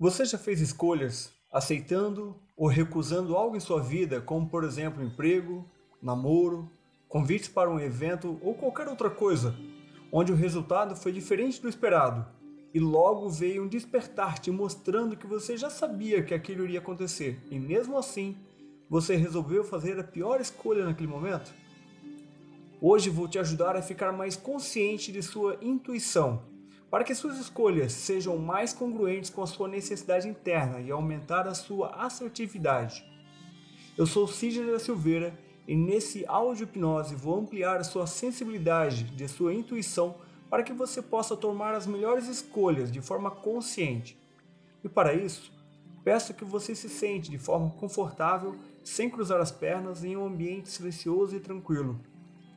Você já fez escolhas aceitando ou recusando algo em sua vida, como por exemplo emprego, namoro, convites para um evento ou qualquer outra coisa, onde o resultado foi diferente do esperado e logo veio um despertar te mostrando que você já sabia que aquilo iria acontecer e mesmo assim você resolveu fazer a pior escolha naquele momento? Hoje vou te ajudar a ficar mais consciente de sua intuição, para que suas escolhas sejam mais congruentes com a sua necessidade interna e aumentar a sua assertividade. Eu sou Sidney da Silveira e nesse áudio hipnose vou ampliar a sua sensibilidade de sua intuição para que você possa tomar as melhores escolhas de forma consciente. E para isso, peço que você se sente de forma confortável, sem cruzar as pernas, em um ambiente silencioso e tranquilo.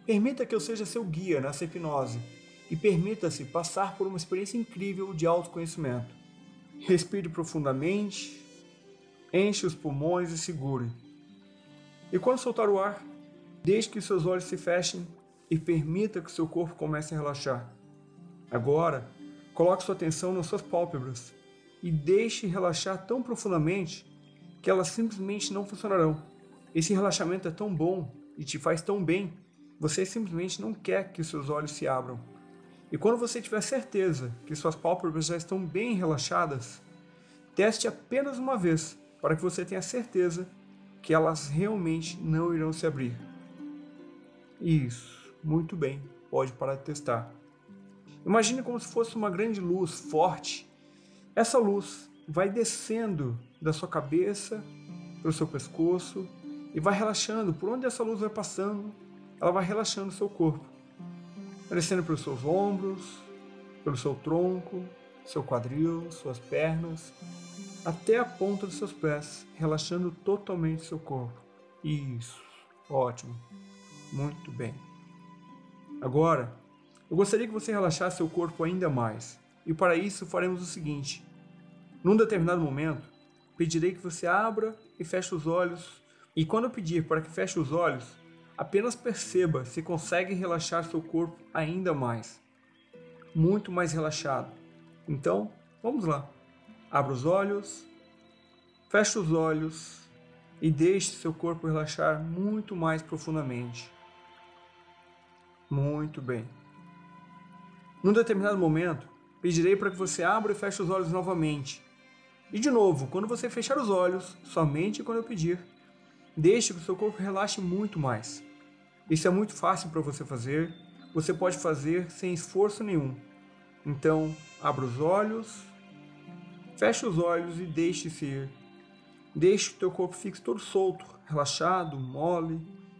Permita que eu seja seu guia nessa hipnose e permita-se passar por uma experiência incrível de autoconhecimento. Respire profundamente, enche os pulmões e segure. E quando soltar o ar, deixe que seus olhos se fechem e permita que seu corpo comece a relaxar. Agora, coloque sua atenção nas suas pálpebras e deixe relaxar tão profundamente que elas simplesmente não funcionarão. Esse relaxamento é tão bom e te faz tão bem você simplesmente não quer que seus olhos se abram. E quando você tiver certeza que suas pálpebras já estão bem relaxadas, teste apenas uma vez para que você tenha certeza que elas realmente não irão se abrir. Isso, muito bem, pode parar de testar. Imagine como se fosse uma grande luz forte. Essa luz vai descendo da sua cabeça para o seu pescoço e vai relaxando. Por onde essa luz vai passando, ela vai relaxando o seu corpo, descendo pelos seus ombros, pelo seu tronco, seu quadril, suas pernas, até a ponta dos seus pés, relaxando totalmente seu corpo. Isso, ótimo, muito bem. Agora, eu gostaria que você relaxasse seu corpo ainda mais, e para isso faremos o seguinte: num determinado momento, pedirei que você abra e feche os olhos, e quando eu pedir para que feche os olhos, Apenas perceba se consegue relaxar seu corpo ainda mais. Muito mais relaxado. Então, vamos lá. Abra os olhos, feche os olhos e deixe seu corpo relaxar muito mais profundamente. Muito bem. Num determinado momento, pedirei para que você abra e feche os olhos novamente. E de novo, quando você fechar os olhos, somente quando eu pedir, Deixe que o seu corpo relaxe muito mais. Isso é muito fácil para você fazer, você pode fazer sem esforço nenhum. Então, abra os olhos, feche os olhos e deixe-se ir. Deixe que o teu corpo fique todo solto, relaxado, mole.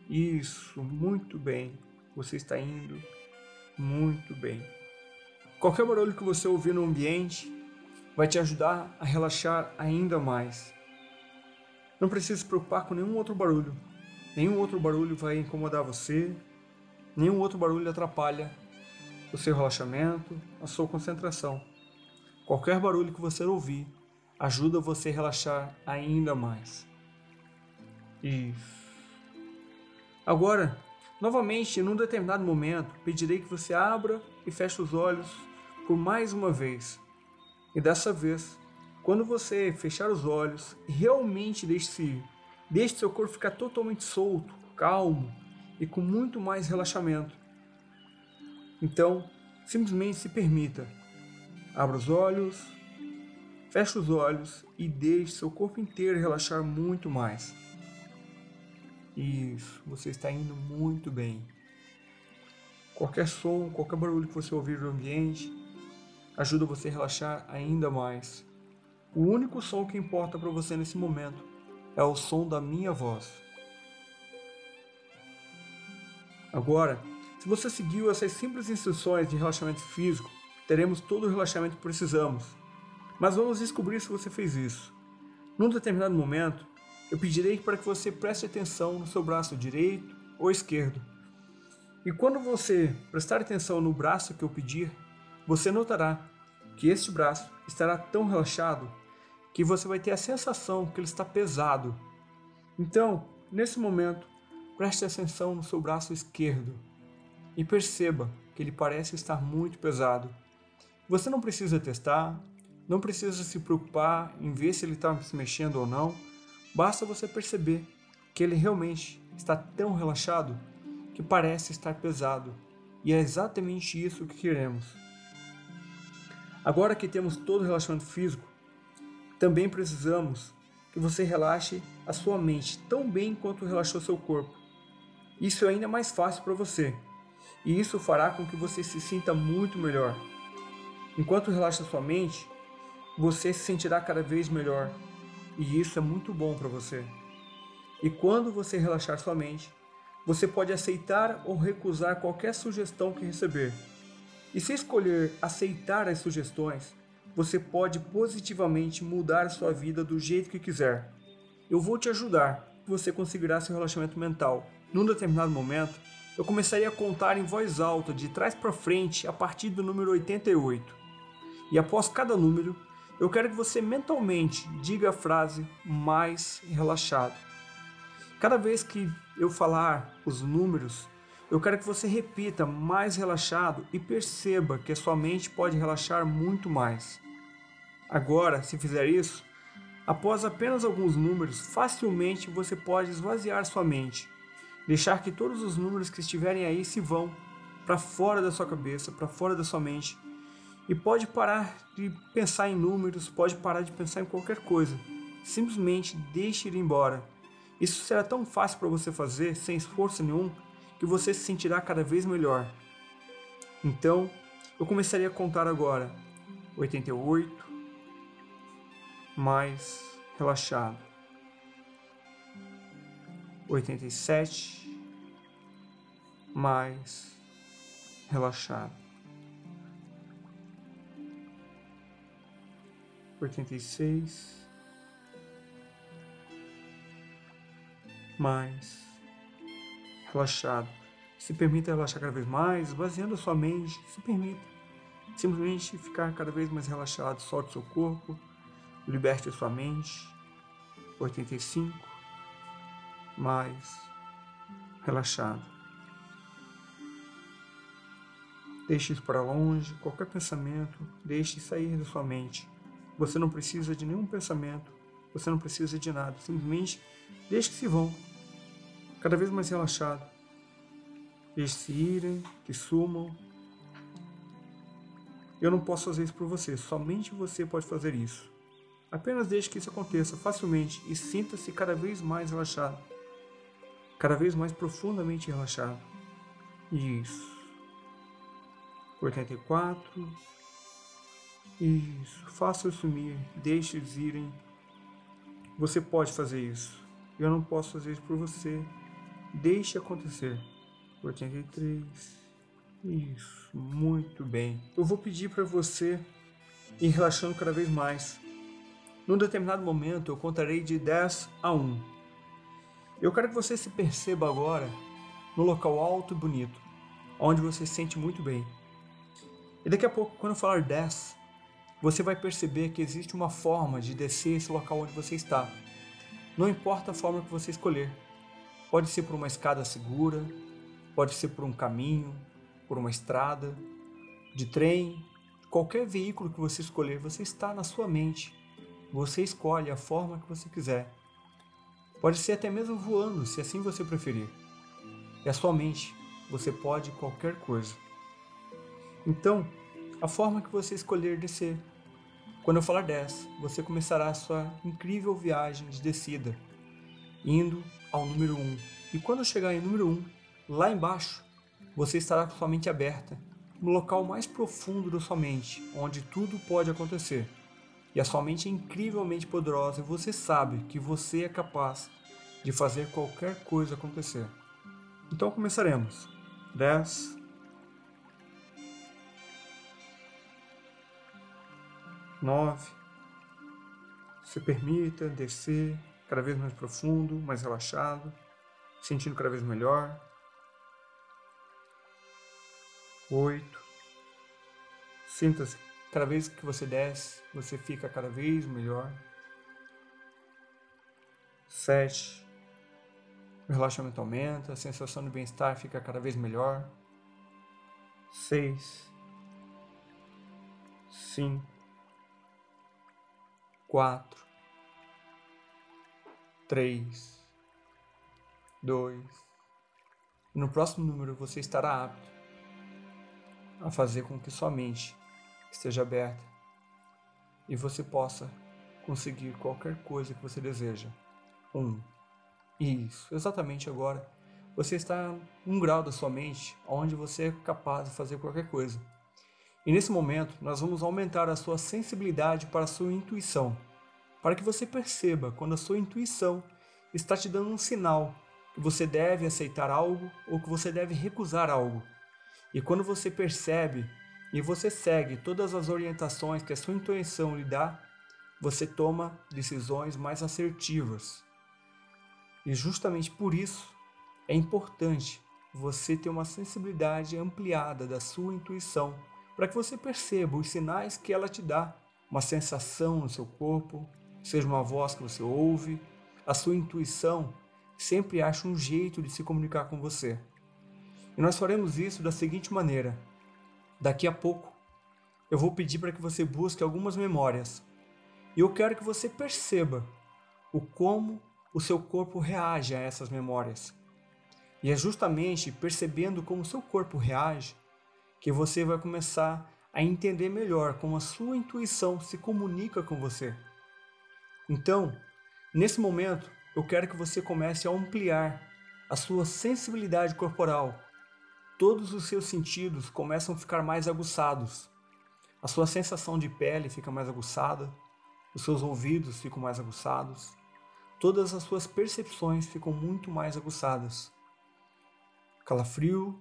Isso, muito bem. Você está indo muito bem. Qualquer barulho que você ouvir no ambiente vai te ajudar a relaxar ainda mais. Não precisa se preocupar com nenhum outro barulho. Nenhum outro barulho vai incomodar você, nenhum outro barulho atrapalha o seu relaxamento, a sua concentração. Qualquer barulho que você ouvir ajuda você a relaxar ainda mais. Isso. Agora, novamente, num determinado momento, pedirei que você abra e feche os olhos por mais uma vez. E dessa vez, quando você fechar os olhos, realmente deixe-se. Deixe seu corpo ficar totalmente solto, calmo e com muito mais relaxamento. Então, simplesmente se permita. Abra os olhos, feche os olhos e deixe seu corpo inteiro relaxar muito mais. Isso, você está indo muito bem. Qualquer som, qualquer barulho que você ouvir no ambiente ajuda você a relaxar ainda mais. O único som que importa para você nesse momento é o som da minha voz. Agora, se você seguiu essas simples instruções de relaxamento físico, teremos todo o relaxamento que precisamos. Mas vamos descobrir se você fez isso. Num determinado momento, eu pedirei para que você preste atenção no seu braço direito ou esquerdo. E quando você prestar atenção no braço que eu pedir, você notará que este braço estará tão relaxado que você vai ter a sensação que ele está pesado. Então, nesse momento, preste atenção no seu braço esquerdo e perceba que ele parece estar muito pesado. Você não precisa testar, Não precisa se preocupar em ver se ele está se mexendo ou não. Basta você perceber que ele realmente está tão relaxado que parece estar pesado. E é exatamente isso que queremos. Agora que temos todo o relaxamento físico, também precisamos que você relaxe a sua mente tão bem quanto relaxou seu corpo. Isso é ainda mais fácil para você, e isso fará com que você se sinta muito melhor. Enquanto relaxa sua mente, você se sentirá cada vez melhor, e isso é muito bom para você. E quando você relaxar sua mente, você pode aceitar ou recusar qualquer sugestão que receber. E se escolher aceitar as sugestões, você pode positivamente mudar sua vida do jeito que quiser. Eu vou te ajudar, você conseguirá seu relaxamento mental. Num determinado momento, eu começaria a contar em voz alta, de trás para frente, a partir do número 88. E após cada número, eu quero que você mentalmente diga a frase mais relaxado. Cada vez que eu falar os números, eu quero que você repita mais relaxado e perceba que a sua mente pode relaxar muito mais. Agora, se fizer isso, após apenas alguns números, facilmente você pode esvaziar sua mente, deixar que todos os números que estiverem aí se vão para fora da sua cabeça, para fora da sua mente, e pode parar de pensar em números, pode parar de pensar em qualquer coisa. Simplesmente deixe ir embora isso será tão fácil para você fazer, sem esforço nenhum, que você se sentirá cada vez melhor. Então, eu começaria a contar agora. 88 mais relaxado. 87 mais relaxado. 86 mais relaxado. Se permita relaxar cada vez mais, esvaziando a sua mente. Se permita simplesmente ficar cada vez mais relaxado. Solte seu corpo, liberte sua mente. 85 mais relaxado. Deixe isso para longe, qualquer pensamento, deixe sair da sua mente. Você não precisa de nenhum pensamento, você não precisa de nada, simplesmente deixe que se vão cada vez mais relaxado. Deixe-se irem, que sumam. Eu não posso fazer isso por você, somente você pode fazer isso. Apenas deixe que isso aconteça facilmente e sinta-se cada vez mais relaxado, cada vez mais profundamente relaxado. Isso. 84. Isso. Faça-o sumir, deixe eles irem. Você pode fazer isso. Eu não posso fazer isso por você. Deixe acontecer. 83. Isso, muito bem. Eu vou pedir para você ir relaxando cada vez mais. Num determinado momento eu contarei de 10 a 1. Eu quero que você se perceba agora no local alto e bonito, onde você se sente muito bem. E daqui a pouco, quando eu falar 10, você vai perceber que existe uma forma de descer esse local onde você está. Não importa a forma que você escolher, Pode ser por uma escada segura, pode ser por um caminho, por uma estrada, de trem, qualquer veículo que você escolher, você está na sua mente. Você escolhe a forma que você quiser. Pode ser até mesmo voando, se assim você preferir. É a sua mente, você pode qualquer coisa. Então, a forma que você escolher descer. Quando eu falar 10, você começará a sua incrível viagem de descida, indo ao número 1. E quando chegar em número 1, lá embaixo, você estará com sua mente aberta, no local mais profundo da sua mente, onde tudo pode acontecer. E a sua mente é incrivelmente poderosa e você sabe que você é capaz de fazer qualquer coisa acontecer. Então começaremos. 10 9 Se permita descer cada vez mais profundo, mais relaxado, sentindo cada vez melhor. Oito. Sinta-se, cada vez que você desce, você fica cada vez melhor. Sete. O relaxamento aumenta, a sensação de bem-estar fica cada vez melhor. Seis. Cinco. quatro, três, dois. No próximo número você estará apto a fazer com que sua mente esteja aberta e você possa conseguir qualquer coisa que você deseja. Um. Isso, exatamente agora. Você está um grau da sua mente onde você é capaz de fazer qualquer coisa. E nesse momento, nós vamos aumentar a sua sensibilidade para a sua intuição, para que você perceba quando a sua intuição está te dando um sinal que você deve aceitar algo ou que você deve recusar algo. E quando você percebe e você segue todas as orientações que a sua intuição lhe dá, você toma decisões mais assertivas. E justamente por isso é importante você ter uma sensibilidade ampliada da sua intuição para que você perceba os sinais que ela te dá, uma sensação no seu corpo, seja uma voz que você ouve, a sua intuição sempre acha um jeito de se comunicar com você. E nós faremos isso da seguinte maneira: daqui a pouco eu vou pedir para que você busque algumas memórias e eu quero que você perceba o como o seu corpo reage a essas memórias. E é justamente percebendo como o seu corpo reage que você vai começar a entender melhor como a sua intuição se comunica com você. Então, nesse momento, eu quero que você comece a ampliar a sua sensibilidade corporal. Todos os seus sentidos começam a ficar mais aguçados. A sua sensação de pele fica mais aguçada, os seus ouvidos ficam mais aguçados, todas as suas percepções ficam muito mais aguçadas. Calafrio,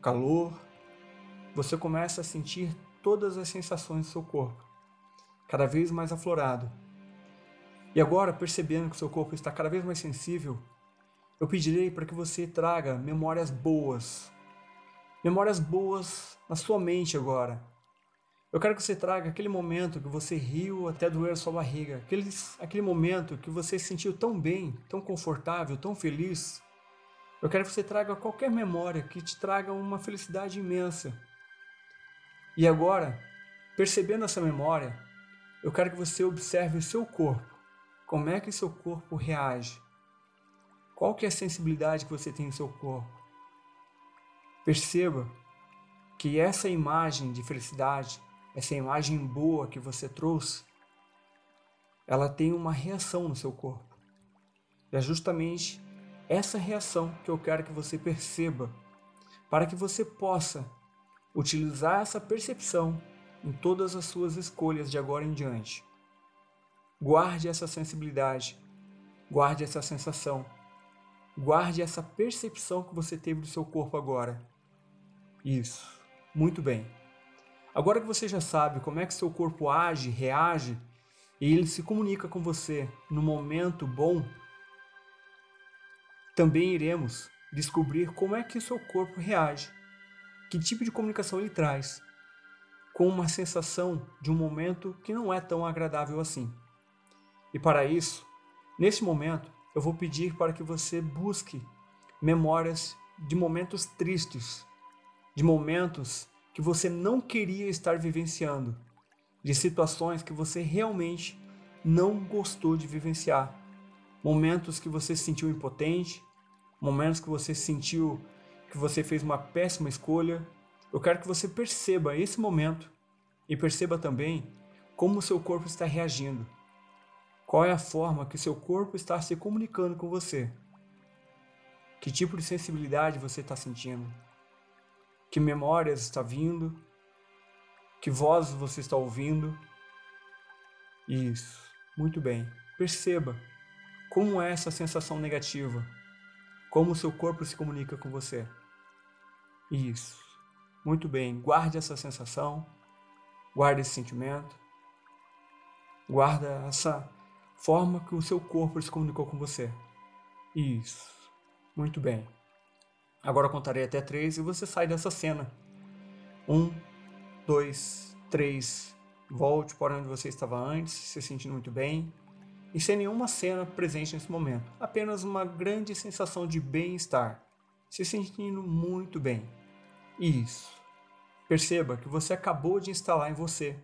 calor, você começa a sentir todas as sensações do seu corpo, cada vez mais aflorado. E agora, percebendo que seu corpo está cada vez mais sensível, eu pedirei para que você traga memórias boas. Memórias boas na sua mente agora. Eu quero que você traga aquele momento que você riu até doer a sua barriga, aquele, aquele momento que você se sentiu tão bem, tão confortável, tão feliz. Eu quero que você traga qualquer memória que te traga uma felicidade imensa. E agora, percebendo essa memória, eu quero que você observe o seu corpo. Como é que seu corpo reage? Qual que é a sensibilidade que você tem no seu corpo? Perceba que essa imagem de felicidade, essa imagem boa que você trouxe, ela tem uma reação no seu corpo. E é justamente essa reação que eu quero que você perceba, para que você possa utilizar essa percepção em todas as suas escolhas de agora em diante. Guarde essa sensibilidade, guarde essa sensação, guarde essa percepção que você teve do seu corpo agora. Isso, muito bem. Agora que você já sabe como é que seu corpo age, reage, e ele se comunica com você no momento bom, também iremos descobrir como é que o seu corpo reage que tipo de comunicação ele traz, com uma sensação de um momento que não é tão agradável assim. E para isso, nesse momento, eu vou pedir para que você busque memórias de momentos tristes, de momentos que você não queria estar vivenciando, de situações que você realmente não gostou de vivenciar, momentos que você se sentiu impotente, momentos que você se sentiu que você fez uma péssima escolha. Eu quero que você perceba esse momento e perceba também como o seu corpo está reagindo. Qual é a forma que seu corpo está se comunicando com você? Que tipo de sensibilidade você está sentindo? Que memórias está vindo? Que vozes você está ouvindo? Isso, muito bem. Perceba como é essa sensação negativa como o seu corpo se comunica com você. Isso. Muito bem. Guarde essa sensação. Guarde esse sentimento. Guarda essa forma que o seu corpo se comunicou com você. Isso. Muito bem. Agora eu contarei até três e você sai dessa cena. Um, dois, três. Volte para onde você estava antes, se sentindo muito bem e sem nenhuma cena presente nesse momento, apenas uma grande sensação de bem-estar, se sentindo muito bem. Isso. Perceba que você acabou de instalar em você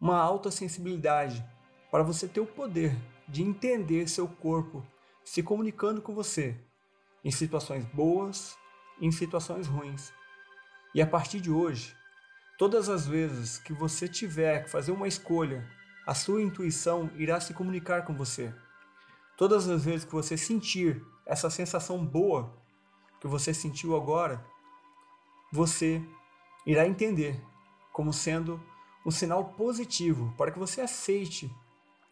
uma alta sensibilidade para você ter o poder de entender seu corpo se comunicando com você em situações boas em situações ruins. E a partir de hoje, todas as vezes que você tiver que fazer uma escolha, a sua intuição irá se comunicar com você. Todas as vezes que você sentir essa sensação boa que você sentiu agora, você irá entender como sendo um sinal positivo para que você aceite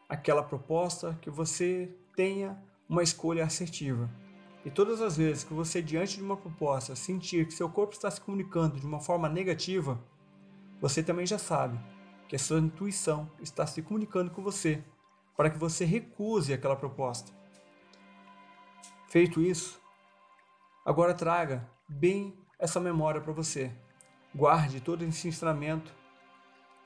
aquela proposta, que você tenha uma escolha assertiva. E todas as vezes que você, diante de uma proposta, sentir que seu corpo está se comunicando de uma forma negativa, você também já sabe que a sua intuição está se comunicando com você para que você recuse aquela proposta. Feito isso, agora traga bem essa memória para você. Guarde todo esse ensinamento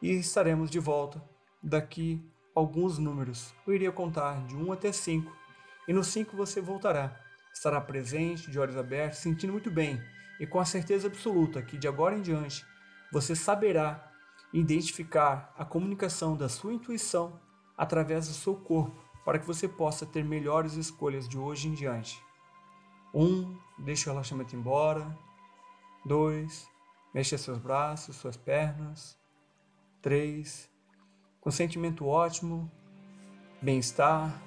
e estaremos de volta daqui alguns números. Eu iria contar de 1 até 5 e no 5 você voltará. Estará presente, de olhos abertos, sentindo muito bem e com a certeza absoluta que de agora em diante você saberá identificar a comunicação da sua intuição através do seu corpo para que você possa ter melhores escolhas de hoje em diante. 1. Um, deixe o relaxamento embora. 2. Mexa seus braços, suas pernas. 3. Com sentimento ótimo, bem-estar.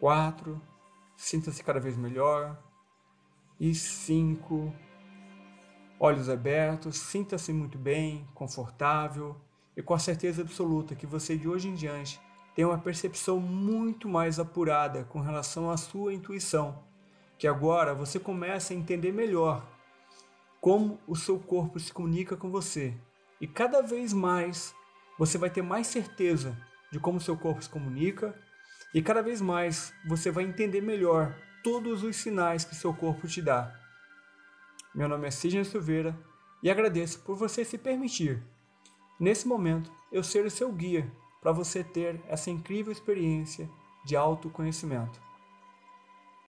4. Sinta-se cada vez melhor. E 5. Olhos abertos, sinta-se muito bem, confortável e com a certeza absoluta que você de hoje em diante tem uma percepção muito mais apurada com relação à sua intuição, que agora você começa a entender melhor como o seu corpo se comunica com você. E cada vez mais você vai ter mais certeza de como seu corpo se comunica e cada vez mais você vai entender melhor todos os sinais que seu corpo te dá. Meu nome é Sidney Silveira e agradeço por você se permitir, nesse momento, eu ser o seu guia para você ter essa incrível experiência de autoconhecimento.